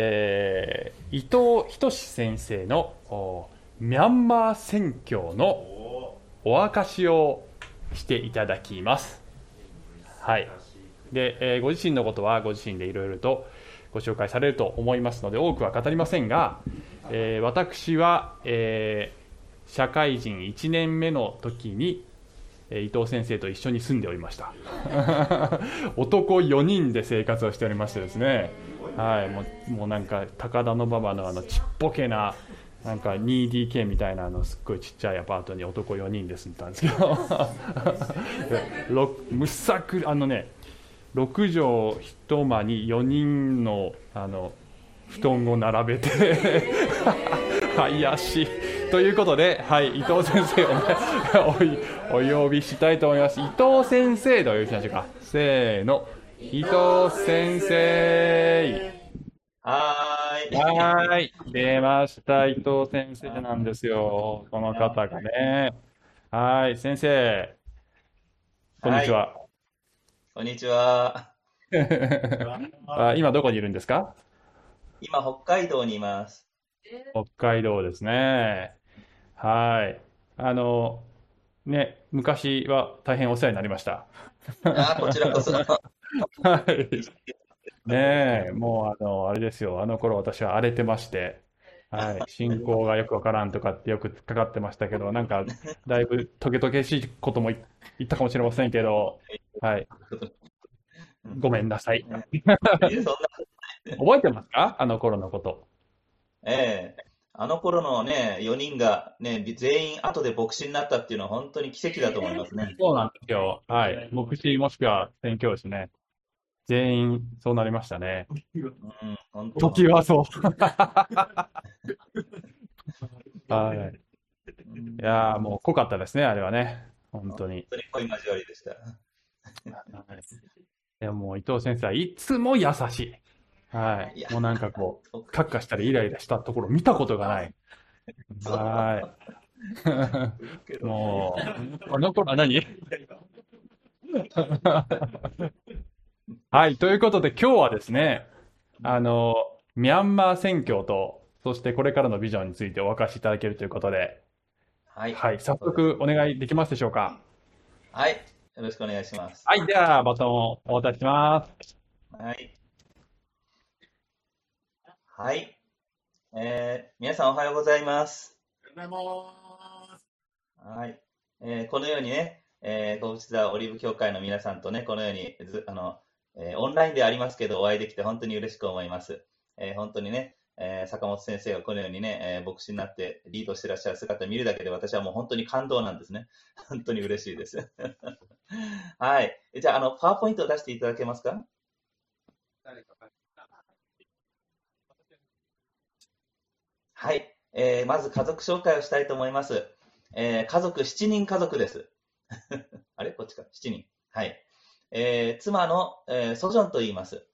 えー、伊藤仁先生のミャンマー選挙のお明かしをしていただきます。はい。で、えー、ご自身のことはご自身でいろいろとご紹介されると思いますので、多くは語りませんが、えー、私は、えー、社会人1年目の時に、え伊藤先生と一緒に住んでおりました 男4人で生活をしておりましてですね、はい、もうもうなんか高田馬場のあのちっぽけななんか 2DK みたいなあのすっごいちっちゃいアパートに男4人で住んでたんですけど。むさくあのね6畳一間に4人のあの布団を並べて 怪しい。ということで、はい、伊藤先生を、ね、おお呼びしたいと思います。伊藤先生でお呼びしましょうか。せーの。伊藤先生はーい。はーい。出ました。伊藤先生なんですよ。この方がね。はい。先生。こんにちは。はいこんにちは。あ今どこにいるんですか？今、北海道にいます。北海道ですね。はい。あの、ね、昔は大変お世話になりました。あ、こちらこそ。はい。ねえ、もうあの、あれですよ。あの頃私は荒れてまして、はい。進行がよくわからんとかってよくかかってましたけど、なんか、だいぶトゲトゲしいことも言ったかもしれませんけど、はい。ごめんなさい。覚えてますか？あの頃のこと。ええあの頃のね、4人がね、全員後で牧師になったっていうのは本当に奇跡だと思いますね。そうなんですよ。はい。牧師もしくは宣教師ね。全員そうなりましたね。うん、時はそう。はい。いやもう濃かったですね、あれはね。本当に。本当に濃い交わりでした。いや、もう伊藤先生はいつも優しい。はい。もうなんかこう、カッカしたりイライラしたところ見たことがない。はい。もう、あの頃、あ、何？はい。ということで今日はですね、あの、ミャンマー選挙と、そしてこれからのビジョンについてお明かしいただけるということで、はい。はい。早速お願いできますでしょうか？はい。よろしくお願いします。はい。では、バトンをお渡しします。はい。はい。えー、皆さんおはようございます。おはようございます。はい。えー、このようにね、えー、ゴブチザオリーブ協会の皆さんとね、このようにず、あの、えー、オンラインでありますけど、お会いできて本当に嬉しく思います。えー、本当にね、えー、坂本先生がこのようにね、えー、牧師になってリードしてらっしゃる姿を見るだけで私はもう本当に感動なんですね。本当に嬉しいです。はい。じゃあ、あの、パワーポイントを出していただけますか？はい。えー、まず家族紹介をしたいと思います。えー、家族7人家族です。あれ？こっちか？7人。はい。えー、妻の、えー、ソジョンと言います。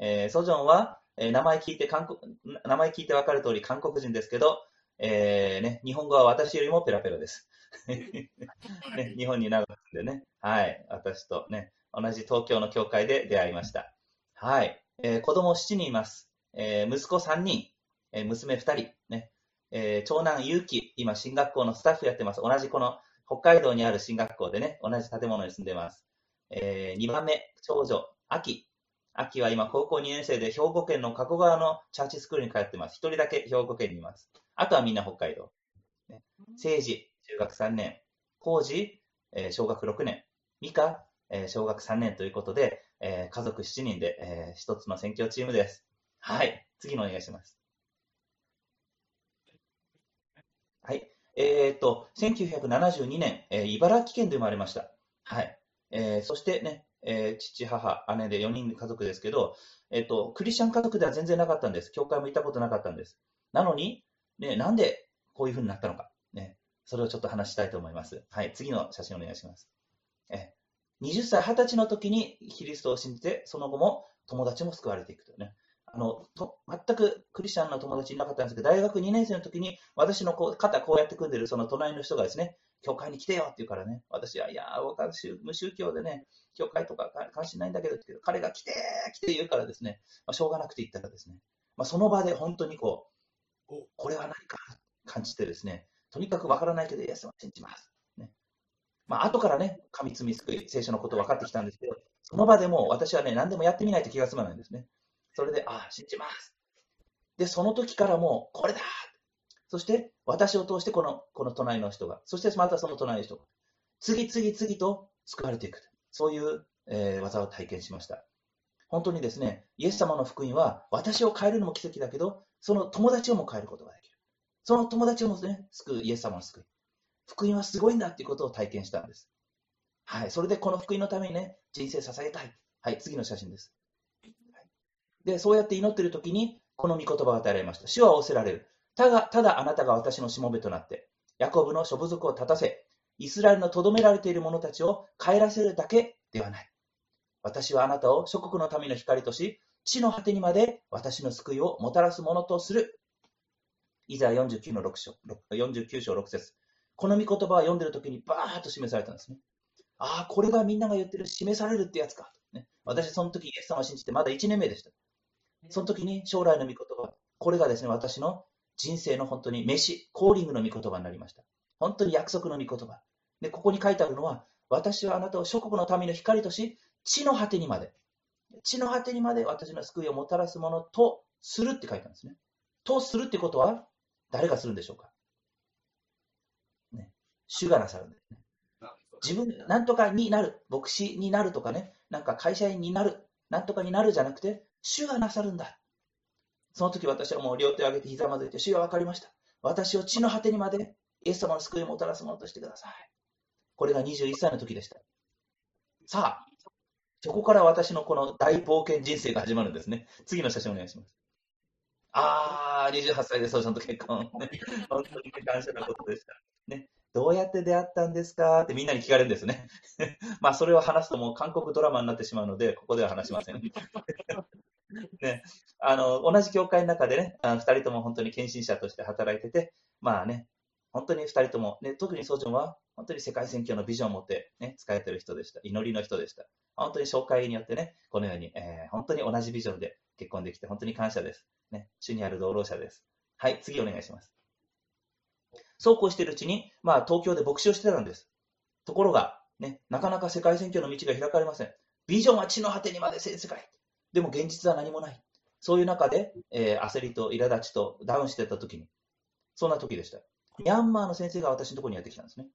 えー、ソジョンは、えー、名前聞いて韓国、名前聞いてわかる通り韓国人ですけど、えー、ね、日本語は私よりもペラペラです。ね、日本に長く住んでね、はい、私とね、同じ東京の教会で出会いました。はい、えー、子供7人います。えー、息子3人、えー、娘2人、ね、えー、長男ゆうき、今進学校のスタッフやってます。同じこの北海道にある進学校でね、同じ建物に住んでます。えー、2番目、長女、秋。秋は今高校2年生で兵庫県の加古川のチャーチスクールに通ってます。一人だけ兵庫県にいます。あとはみんな北海道。ね、政治、中学3年。浩二、えー、小学6年。美香、えー、小学3年ということで、えー、家族7人で、えー、一つの選挙チームです。はい。次のお願いします。はい。えっ、と、1972年、えー、茨城県で生まれました。はい。えー、そしてね、えー、父、母、姉で4人家族ですけど、えっ、と、クリスチャン家族では全然なかったんです。教会も行ったことなかったんです。なのに、ね、なんでこういうふうになったのか。ね、それをちょっと話したいと思います。はい、次の写真お願いします。え20歳、20歳の時にキリストを信じて、その後も友達も救われていくとね。あのと全くクリスチャンの友達いなかったんですけど、大学2年生の時に私のこう肩こうやって組んでるその隣の人がですね、教会に来てよって言うからね、私は、いや、私、無宗教でね、教会とか関心ないんだけど、彼が来て、来て言うからですね、まあ、しょうがなくて言ったらですね、まあ、その場で本当にこう、これは何か感じてですね、とにかくわからないけど、イエス様を信じます。ね。まあ、後からね、神罪救い、聖書のこと分かってきたんですけど、その場でも私はね、何でもやってみないと気が済まないんですね。それで、ああ、信じます。で、その時からもう、これだそして、私を通してこの、この隣の人が、そしてまたその隣の人が、次々次と救われていく。そういう、えー技を体験しました。本当にですね、イエス様の福音は、私を変えるのも奇跡だけど、その友達をも変えることができる。その友達をもね、救う、イエス様の救い。福音はすごいんだっていうことを体験したんです。はい。それでこの福音のためにね、人生捧げたい。はい。次の写真です。はいで、そうやって祈っている時に、この御言葉が与えられました。主は仰せられる。ただ、ただあなたが私のしもべとなって、ヤコブの諸部族を立たせ、イスラエルの留められている者たちを帰らせるだけではない。私はあなたを諸国の民の光とし、地の果てにまで私の救いをもたらすものとする。イザヤ49の6章、49章6節この御言葉を読んでる時にバーッと示されたんですね。ああ、これがみんなが言ってる示されるってやつか。ね、私、その時イエス様を信じてまだ1年目でした。その時に将来の御言葉、これがですね、私の人生の本当に飯、コーリングの御言葉になりました。本当に約束の御言葉。で、ここに書いてあるのは、私はあなたを諸国の民の光とし、地の果てにまで、地の果てにまで私の救いをもたらすものとするって書いてあるんですね。とするってことは、誰がするんでしょうか。ね、主がなさるんですね。自分、なんとかになる、牧師になるとかね、なんか会社員になる、なんとかになるじゃなくて、主がなさるんだ。その時私はもう両手を上げてひざまずいて、主が分かりました。私を地の果てにまでイエス様の救いをもたらすものとしてください。これが21歳の時でした。さあ、そこから私のこの大冒険人生が始まるんですね。次の写真お願いします。あー、28歳でそうちゃんと結婚。本当に感謝なことでした。ね、どうやって出会ったんですか？ってみんなに聞かれるんですね。まあ、それを話すともう韓国ドラマになってしまうので、ここでは話しません。ね、あの同じ教会の中でね、あ2人とも本当に献身者として働いてて、まあね、本当に2人とも、ね、特にソジョンは本当に世界選挙のビジョンを持って、ね、使えてる人でした。祈りの人でした。本当に紹介によってね、このように、えー本当に同じビジョンで結婚できて、本当に感謝です。ね、主にある同労者です。はい、次お願いします。そうこうしているうちに、まあ、東京で牧師をしてたんです。ところが、ね、なかなか世界選挙の道が開かれません。ビジョンは地の果てにまで全世界。でも現実は何もない。そういう中で、えー焦りと苛立ちとダウンしてた時に、そんな時でした。ミャンマーの先生が私のところにやってきたんですね。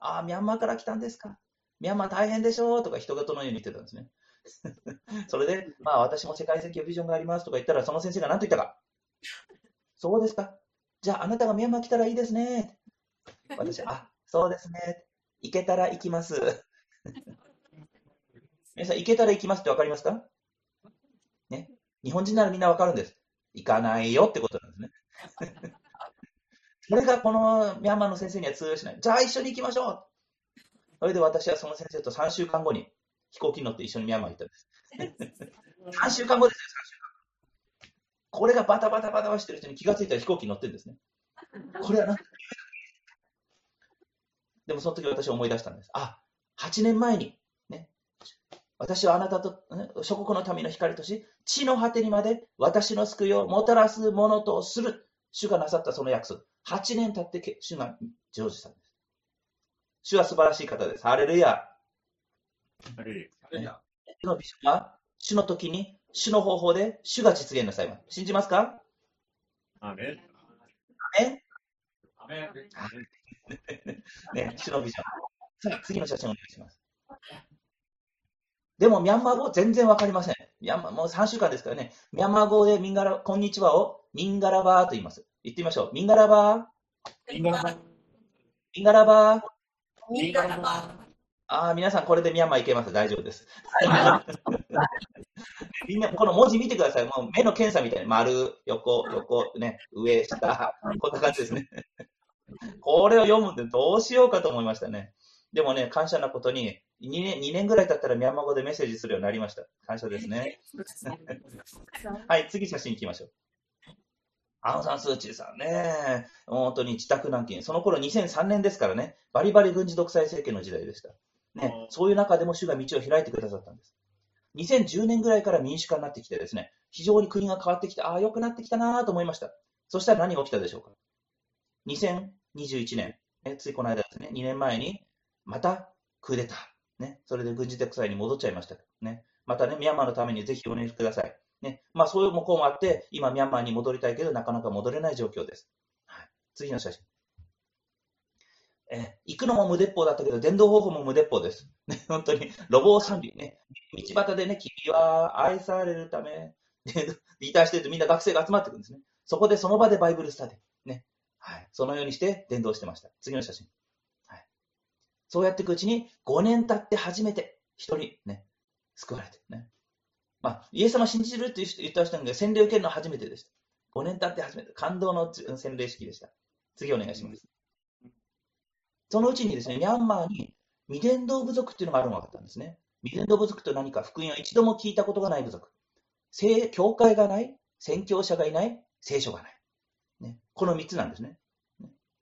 ああ、ミャンマーから来たんですか。ミャンマー大変でしょうとか人事のように言ってたんですね。それで、まあ私も世界選挙ビジョンがありますとか言ったら、その先生が何と言ったか。そうですか。じゃああなたがミャンマー来たらいいですね。私、あ、そうですね。行けたら行きます。皆さん、行けたら行きますって分かりますかね。日本人ならみんな分かるんです。行かないよってことなんですね。それがこのミャンマーの先生には通用しない。じゃあ一緒に行きましょうそれで私はその先生と3週間後に飛行機に乗って一緒にミャンマー行ったんです。3週間後ですよ、3週間後。これがバタバタバタバタしてる人に気がついたら飛行機に乗ってるんですね。これはなんでもその時私は思い出したんです。あ、8年前に、ね、私はあなたと、ね諸国の民の光とし、地の果てにまで私の救いをもたらすものとする。主がなさったその約束。8年経ってけ主が成就したんです。主は素晴らしい方です。ハレルヤ。主のビジョンは、主の時に、主の方法で、主が実現なさいます。信じますか？アメン。えアメン。ね、主のビジョン。次の写真お願いします。でも、ミャンマー語全然わかりません。ミャンマー、もう3週間ですからね。ミャンマー語でミンガラ、こんにちはをミンガラバーと言います。言ってみましょう。ミンガラバー、インガラバ。ミンガラバー？インガラバ。ああ、皆さんこれでミャンマー行けます。大丈夫です。みんな、この文字見てください。もう目の検査みたいに、丸、横、横、ね、上、下、こんな感じですね。これを読むってどうしようかと思いましたね。でもね、感謝なことに、2年、2年ぐらい経ったらミャンマー語でメッセージするようになりました。感謝ですね。はい、次写真行きましょう。アウン・サン・スー・チーさんね、本当に自宅軟禁。その頃2003年ですからね、バリバリ軍事独裁政権の時代でした。ね、そういう中でも主が道を開いてくださったんです。2010年ぐらいから民主化になってきてですね、非常に国が変わってきて、ああ、良くなってきたなと思いました。そしたら何が起きたでしょうか。2021年、えついこの間ですね、2年前に、またクーデター。ね、それで軍事的裁に戻っちゃいました。ね、またね、ミャンマーのためにぜひお願いください。ね、まあそういう向こうもあって、今ミャンマーに戻りたいけど、なかなか戻れない状況です。はい、次の写真。え行くのも無鉄砲だったけど、電動方法も無鉄砲です。ね、本当に、路傍三里ね、道端でね、君は愛されるため、でリターしてるとみんな学生が集まってくるんですね。そこでその場でバイブルスタディ。ね。はい。そのようにして伝道してました。次の写真。そうやっていくうちに、5年経って初めて、一人ね、救われて。ね。まあ、イエス様信じるって言った人が洗礼受けるのは初めてでした。5年経って初めて、感動の洗礼式でした。次お願いします。そのうちにですね、ミャンマーに未伝道部族っていうのがあるのが分かったんですね。未伝道部族と何か福音を一度も聞いたことがない部族。聖教会がない、宣教者がいない、聖書がない。ね、この3つなんです。ね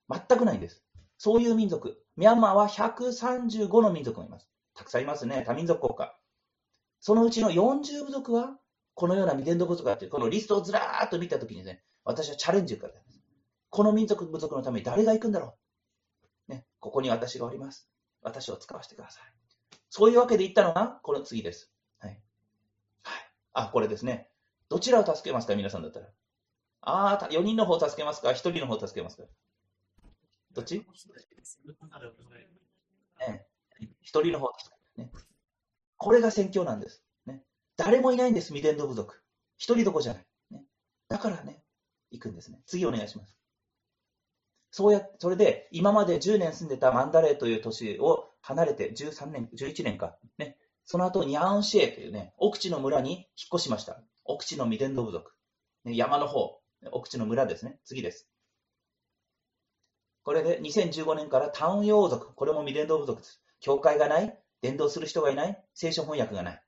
全くないんです。そういう民族。ミャンマーは135の民族がいます。たくさんいますね。多民族国家。そのうちの40部族は、このような未伝道部族があって、このリストをずらーっと見たときにね、私はチャレンジを受けたんです。この民族部族のために誰が行くんだろう。ね、ここに私がおります。私を使わせてください。そういうわけで言ったのが、この次です。はい。はい。あ、これですね。どちらを助けますか？皆さんだったら。ああ、4人の方を助けますか ?1 人の方を助けますか？どっち？ね1人の方を助ける。ね。これが宣教なんです。ね。誰もいないんです、未伝道部族。1人どこじゃない。ね。だからね、行くんですね。次お願いします。そうや、それで、今まで10年住んでたマンダレーという都市を離れて、13年、11年か。ね。その後、ニャーンシエというね、奥地の村に引っ越しました。奥地の未伝道部族。ね、山の方、奥地の村ですね。次です。これで2015年からタウン用族、これも未伝道部族です。教会がない、伝道する人がいない、聖書翻訳がない。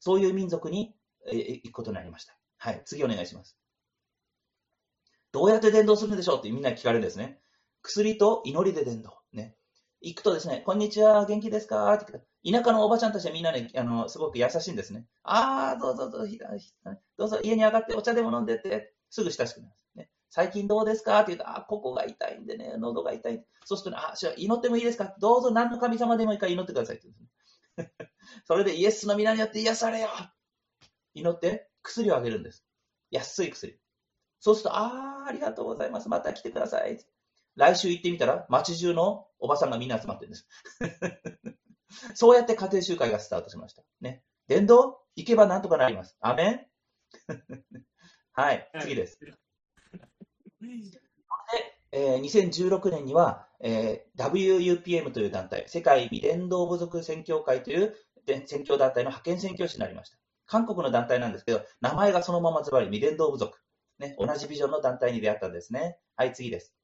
そういう民族に、行くことになりました。はい、次お願いします。どうやって伝道するんでしょうってみんな聞かれるんですね。薬と祈りで伝道。ね。行くとですね、こんにちは、元気ですか？って田舎のおばちゃんたちはみんなね、あの、すごく優しいんですね。あー、どうぞどうぞ、どうぞ家に上がってお茶でも飲んでって、すぐ親しくなる。ね、最近どうですか？って言うと、あ、ここが痛いんでね、喉が痛い。そうすると、ね、あ、じゃ祈ってもいいですか？どうぞ何の神様でもいいから祈ってくださいって言うんです、ね。それでイエスの皆によって癒されよ祈って薬をあげるんです。安い薬。そうすると、あー、ありがとうございます。また来てください。来週行ってみたら、街中のおばさんがみんな集まってるんです。そうやって家庭集会がスタートしました。ね。伝道行けばなんとかなります。アメン はい、次です。で、えー2016年には、えー WUPM という団体、世界未伝道部族宣教会というで宣教団体の派遣宣教師になりました。韓国の団体なんですけど、名前がそのままズバリ未伝道部族。ね、同じビジョンの団体に出会ったんですね。はい、次です。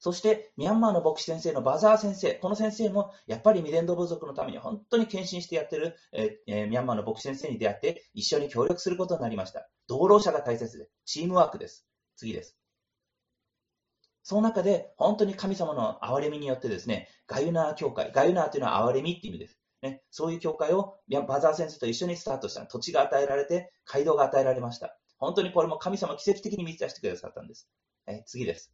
そして、ミャンマーの牧師先生のバザー先生。この先生も、やっぱり未伝道部族のために本当に献身してやってる、えーえーミャンマーの牧師先生に出会って、一緒に協力することになりました。同労者が大切で、チームワークです。次です。その中で、本当に神様の憐れみによってですね、ガユナー教会、ガユナーというのは憐れみっていう意味です。ね、そういう教会をバザー先生と一緒にスタートした。土地が与えられて、街道が与えられました。本当にこれも神様奇跡的に満ち出してくださったんです。え次です。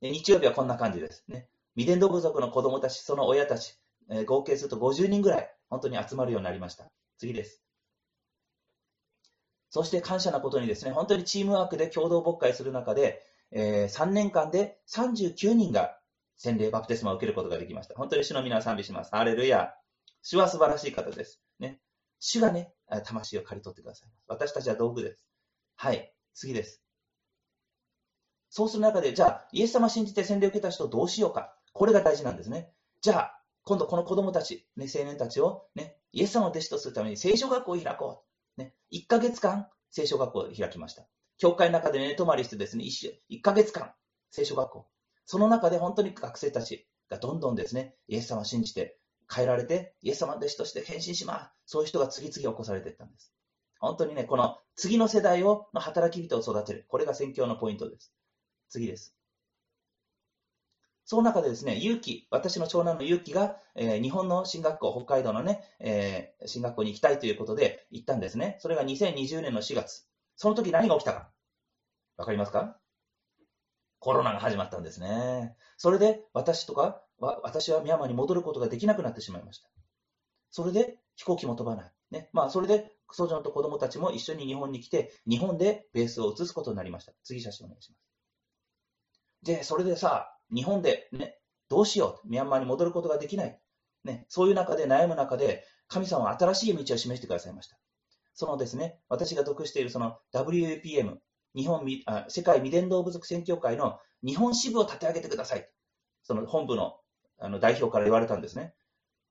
で日曜日はこんな感じです。ね、未伝道部族の子供たち、その親たち、えー合計すると50人ぐらい、本当に集まるようになりました。次です。そして感謝なことにですね、本当にチームワークで共同牧会する中で、えー3年間で39人が洗礼バプテスマを受けることができました。本当に主の皆を賛美します。ハレルヤ。主は素晴らしい方です。ね。主がね、魂を刈り取ってくださいます。私たちは道具です。はい。次です。そうする中で、じゃあ、イエス様信じて洗礼を受けた人どうしようか。これが大事なんですね。じゃあ、今度この子供たち、ね、青年たちを、ね、イエス様の弟子とするために聖書学校を開こう。ね、1ヶ月間、聖書学校を開きました。教会の中で寝泊まりしてですね、1, 1ヶ月間、聖書学校。その中で本当に学生たちがどんどんですね、イエス様を信じて変えられて、イエス様の弟子として変身します。そういう人が次々起こされていったんです。本当にね、この次の世代をの働き人を育てる。これが宣教のポイントです。次です。その中でですね、勇気、私の長男の勇気が、えー日本の進学校、北海道のね、えー進学校に行きたいということで行ったんですね。それが2020年の4月。その時何が起きたかわかりますか？コロナが始まったんですね。それで私とか、わ私はミャンマーに戻ることができなくなってしまいました。それで飛行機も飛ばない。ね。まあ、それで、クソジョンと子供たちも一緒に日本に来て、日本でベースを移すことになりました。次写真お願いします。で、それでさ、日本でね、どうしよう。ミャンマーに戻ることができない。ね。そういう中で悩む中で、神様は新しい道を示してくださいました。そのですね、私が属しているその WAPM、日本あ世界未伝道部族宣教会の日本支部を立て上げてください。その本部のあの代表から言われたんですね。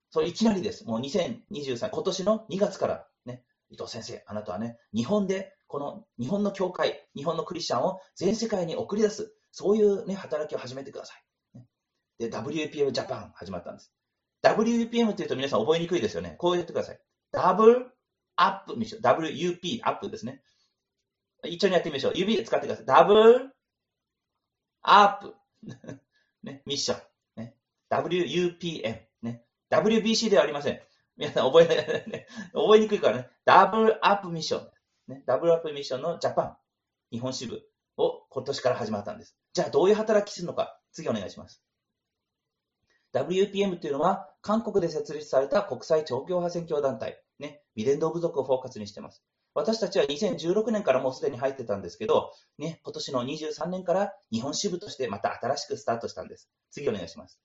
それいきなりです。もう2023、今年の2月からね、伊藤先生、あなたはね、日本で、この日本の教会、日本のクリスチャンを全世界に送り出す、そういうね、働きを始めてください。で、WPM ジャパン始まったんです。WPM っていうと皆さん覚えにくいですよね。こう言ってください。ダブルアップミッション。WUP アップですね。一緒にやってみましょう。指で使ってください。ダブルアップ。ね、ミッション。ね、WUPM。ね、WBC ではありません。皆さん覚え、覚えにくいからね。ダブルアップミッション。ね、ダブルアップミッションのジャパン、日本支部を今年から始まったんです。じゃあどういう働きするのか。次お願いします。WPM というのは、韓国で設立された国際超教派宣教団体、ね、未伝道部族をフォーカスにしています。私たちは2016年からもうすでに入ってたんですけど、ね、今年の23年から日本支部としてまた新しくスタートしたんです。次お願いします。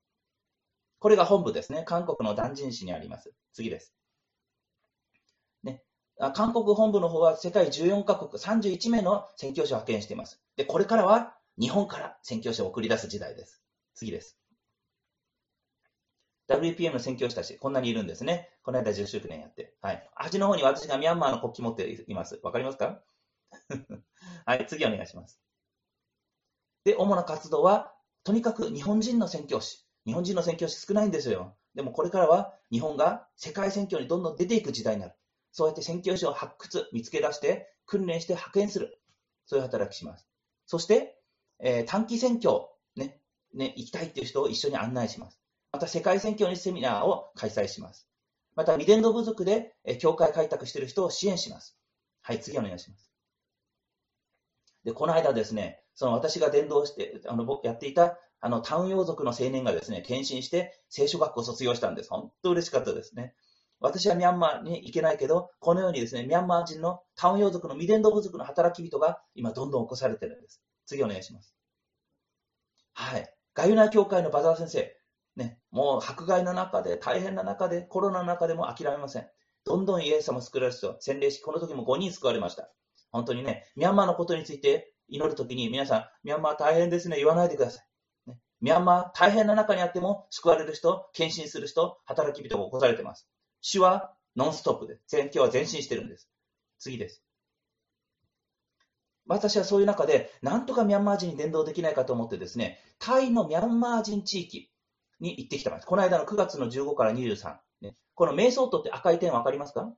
これが本部ですね。韓国のダンジン市にあります。次です。あ韓国本部の方は世界14カ国31名の宣教師を派遣しています。で、これからは日本から宣教師を送り出す時代です。次です。WPM の宣教師たち、こんなにいるんですね。この間10周年やって。はい。端の方に私がミャンマーの国旗持っています。わかりますか？はい、次お願いします。で、主な活動は、とにかく日本人の宣教師。日本人の宣教師少ないんですよ。でもこれからは日本が世界宣教にどんどん出ていく時代になる。そうやって宣教師を発掘、見つけ出して、訓練して派遣する。そういう働きします。そして、えー短期宣教、ね、ね、行きたいっていう人を一緒に案内します。また世界宣教にセミナーを開催します。また、未伝道部族で、えー教会開拓している人を支援します。はい、次お願いします。で、この間ですね、その私が伝道して、あの、僕やっていた、あの、タウン洋族の青年がですね、献身して聖書学校を卒業したんです。本当嬉しかったですね。私はミャンマーに行けないけど、このようにですね、ミャンマー人のタウン洋族の未伝道部族の働き人が今どんどん起こされてるんです。次お願いします。はい。ガユナ教会のバザー先生。ね、もう迫害の中で、大変な中で、コロナの中でも諦めません。どんどんイエス様を救われる人、洗礼し、この時も5人救われました。本当にね、ミャンマーのことについて祈るときに、皆さん、ミャンマー大変ですね、言わないでください。ね、ミャンマー大変な中にあっても、救われる人、献身する人、働き人が起こされています。主はノンストップで、宣教は前進してるんです。次です。私はそういう中で、なんとかミャンマー人に伝道できないかと思ってですね、タイのミャンマー人地域に行ってきたんです。この間の9月の15から23。ね、このメイソートって赤い点わかりますか？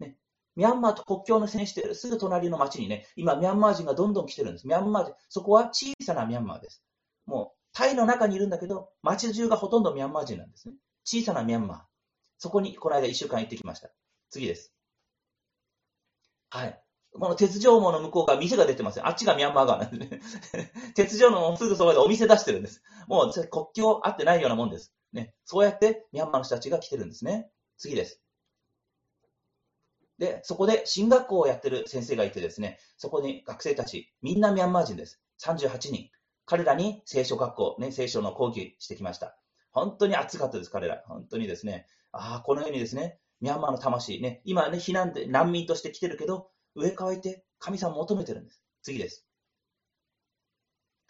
ね、ミャンマーと国境の線してるすぐ隣の町にね、今ミャンマー人がどんどん来てるんです。ミャンマー人、そこは小さなミャンマーです。もう、タイの中にいるんだけど、町中がほとんどミャンマー人なんですね。小さなミャンマー。そこにこの間1週間行ってきました。次です。はい。この鉄条網の向こうが店が出てますよ。あっちがミャンマー側なんですね。鉄条網のすぐそばでお店出してるんです。もう国境あってないようなもんです。ね。そうやってミャンマーの人たちが来てるんですね。次です。で、そこで進学校をやってる先生がいてですね、そこに学生たち、みんなミャンマー人です。38人。彼らに聖書学校、ね、聖書の講義してきました。本当に熱かったです、彼ら。本当にですね。ああ、このようにですね、ミャンマーの魂ね、今ね、避難で難民として来てるけど、上乾いて神様を求めてるんです。次です。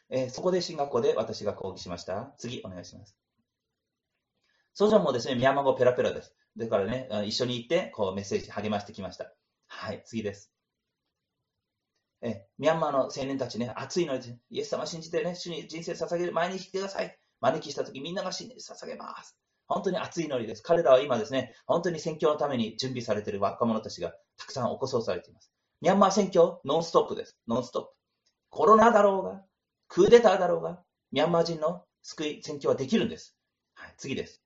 えーそこで進学校で私が講義しました。次、お願いします。ソジョンもですね、ミャンマー語ペラペラです。だからね、一緒に行って、こうメッセージ励ましてきました。はい、次です。えミャンマーの青年たちね、熱いので、イエス様信じてね、主に人生捧げる前に来てください。招きしたとき、みんなが信じ捧げます。本当に熱いノリです。彼らは今ですね、本当に宣教のために準備されている若者たちがたくさん起こそうされています。ミャンマー選挙、ノンストップです。ノンストップ。コロナだろうが、クーデターだろうが、ミャンマー人の救い、宣教はできるんです。はい、次です。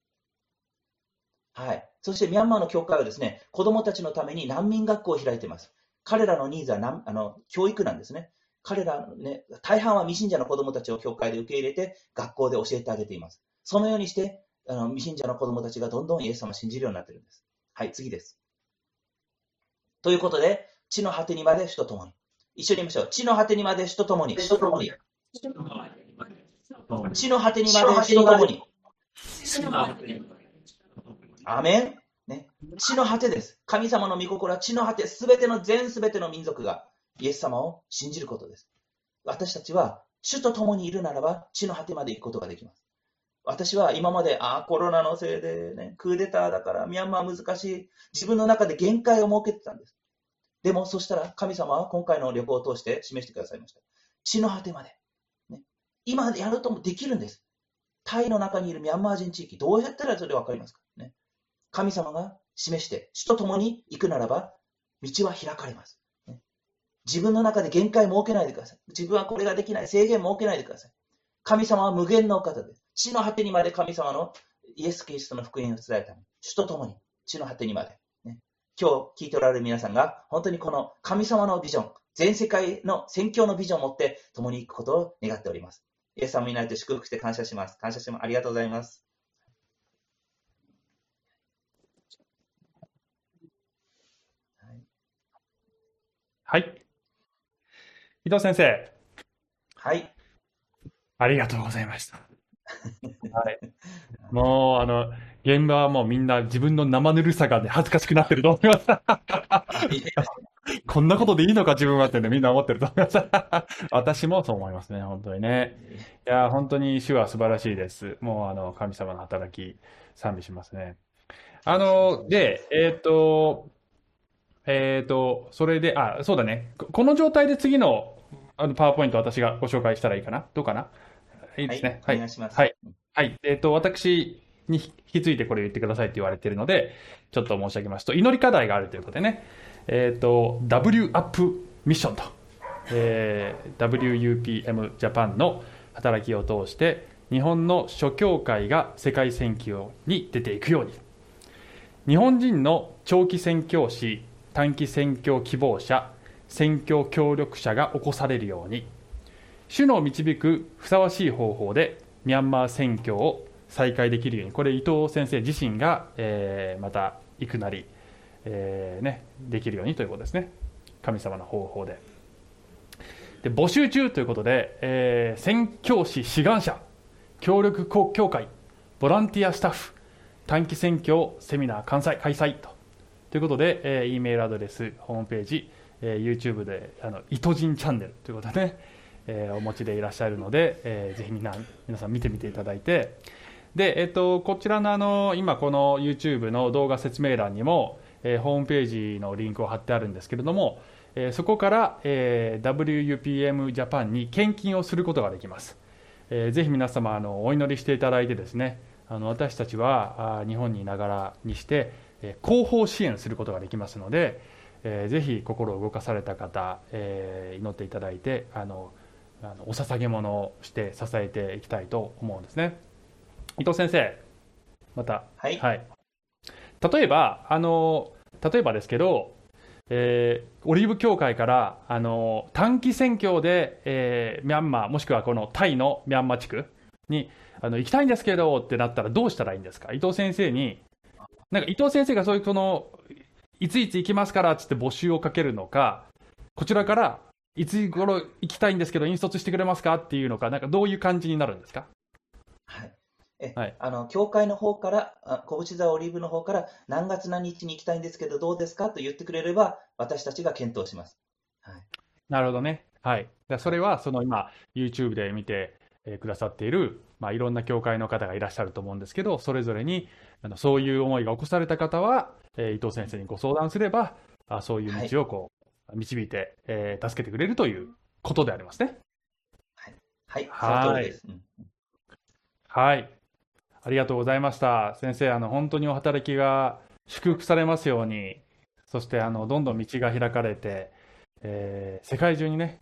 はい。そしてミャンマーの教会はですね、子供たちのために難民学校を開いています。彼らのニーズはあの教育なんですね。彼ら、ね、大半は未信者の子供たちを教会で受け入れて、学校で教えてあげています。そのようにして、あの未信者の子供たちがどんどんイエス様を信じるようになっているんです。はい、次です。ということで、地の果てにまで主と共に。一緒に言いましょう。地の果てにまで主と共に。主と共に。地の果てにまで主と共に。アメン、ね、地の果てです。神様の御心は地の果て、すべての全すべての民族がイエス様を信じることです。私たちは主と共にいるならば地の果てまで行くことができます。私は今まで、ああ、コロナのせいで、ね、クーデターだからミャンマー難しい。自分の中で限界を設けてたんです。でも、そしたら神様は今回の旅行を通して示してくださいました。地の果てまで。ね、今やるともできるんです。タイの中にいるミャンマー人地域、どうやったらそれ分かりますか、ね、神様が示して、主と共に行くならば、道は開かれます。ね、自分の中で限界設けないでください。自分はこれができない。制限設けないでください。神様は無限のお方です。地の果てにまで神様のイエス・キリストの福音を伝えるた主と共に、地の果てにまで。ね、今日聞いておられる皆さんが、本当にこの神様のビジョン、全世界の宣教のビジョンを持って共に行くことを願っております。イエス様になって祝福して感謝します。感謝します。ありがとうございます。はい。伊藤先生。はい。ありがとうございました。はい。もう、あの、現場はもうみんな自分の生ぬるさがね、恥ずかしくなってると思います。こんなことでいいのか自分はってね、みんな思ってると思います。私もそう思いますね、本当にね。いや、本当に主は素晴らしいです。もう、あの、神様の働き、賛美しますね。あの、で、えっ、と、えっ、と、それで、あ、そうだね。この状態で次の、あの、パワーポイント私がご紹介したらいいかな？どうかな？いいですね。はい。お願いします。はい。はい。えっ、と、私に引き継いでこれ言ってくださいって言われているので、ちょっと申し上げますと、祈り課題があるということでね、えっ、と、W アップミッションと、えー WUPM ジャパンの働きを通して、日本の諸教会が世界選挙に出ていくように、日本人の長期宣教師、短期宣教希望者、宣教協力者が起こされるように、主の導くふさわしい方法でミャンマー選挙を再開できるように、これ伊藤先生自身が、えーまた行くなり、えーね、できるようにということですね。神様の方法で。で募集中ということで、えー宣教師志願者、協力協会、ボランティアスタッフ、短期選挙セミナー開催開催と。ということで、えー、E メールアドレス、ホームページ、えー YouTube で、あの、糸人チャンネルということでね、えーお持ちでいらっしゃるので、えーぜひみんな、皆さん見てみていただいて、で、えっと、こちらのあの、今この YouTube の動画説明欄にも、えーホームページのリンクを貼ってあるんですけれども、えーそこから、えー WUPM ジャパンに献金をすることができます。えーぜひ皆様あのお祈りしていただいてですねあの私たちはあ日本にいながらにして、えー後方支援することができますので、えーぜひ心を動かされた方、えー祈っていただいてあのあのお捧げ物をして支えていきたいと思うんですね。伊藤先生またはい。はい、例えばあの例えばですけど、えーオリーブ協会からあの短期選挙で、えーミャンマーもしくはこのタイのミャンマー地区にあの行きたいんですけどってなったらどうしたらいいんですか？伊藤先生になんか伊藤先生がそういうそのいついつ行きますからっつって募集をかけるのかこちらからいつ頃行きたいんですけど引率してくれますかっていうのかなんかどういう感じになるんですか？はい。え、はいあの、教会の方から、あ小淵沢オリーブの方から、何月何日に行きたいんですけど、どうですかと言ってくれれば、私たちが検討します。はい。なるほどね。はい。それは、その今、YouTube で見てえーくださっている、まあ、いろんな教会の方がいらっしゃると思うんですけど、それぞれに、あのそういう思いが起こされた方は、えー伊藤先生にご相談すれば、あそういう道をこう、導いて、えー助けてくれるということでありますね。はい。そはいはい。ありがとうございました。先生、あの、本当にお働きが祝福されますように、そして、あの、どんどん道が開かれて、えー世界中にね、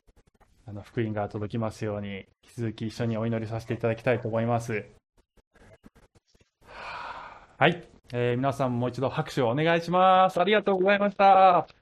あの、福音が届きますように、引き続き一緒にお祈りさせていただきたいと思います。はい。えー皆さんもう一度拍手をお願いします。ありがとうございました。